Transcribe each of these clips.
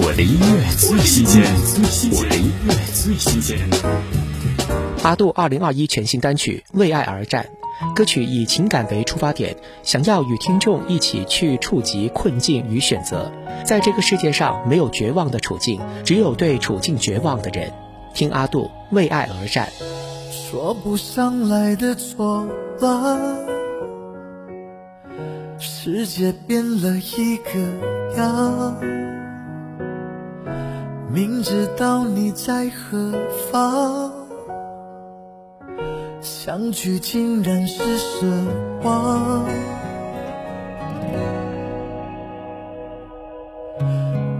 我的音乐最新鲜，我的音乐最新鲜。阿杜二零二一全新单曲《为爱而战》，歌曲以情感为出发点，想要与听众一起去触及困境与选择。在这个世界上，没有绝望的处境，只有对处境绝望的人。听阿杜《为爱而战》。说不上来的错吧，世界变了一个样。明知道你在何方，相聚竟然是奢望。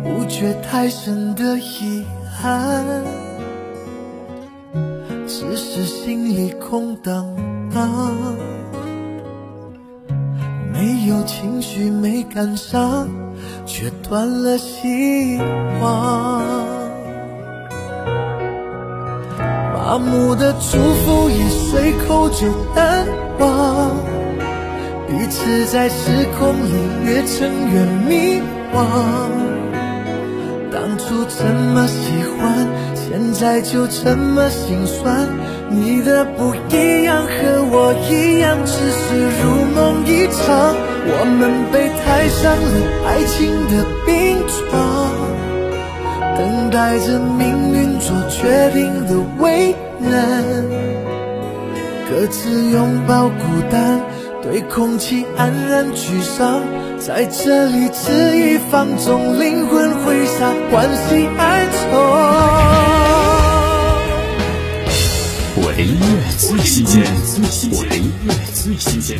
不觉太深的遗憾，只是心里空荡荡，没有情绪，没感伤。却断了希望，麻木的祝福也随口就淡忘，彼此在时空里越撑越迷惘。当初这么喜欢，现在就这么心酸。你的不一样和我一样，只是如梦一场。我们被抬上了爱情的冰床，等待着命运做决定的为难，各自拥抱孤单，对空气黯然沮丧，在这里恣意放纵灵魂挥洒，欢喜哀愁。我的音乐最新鲜，我的音乐最新鲜。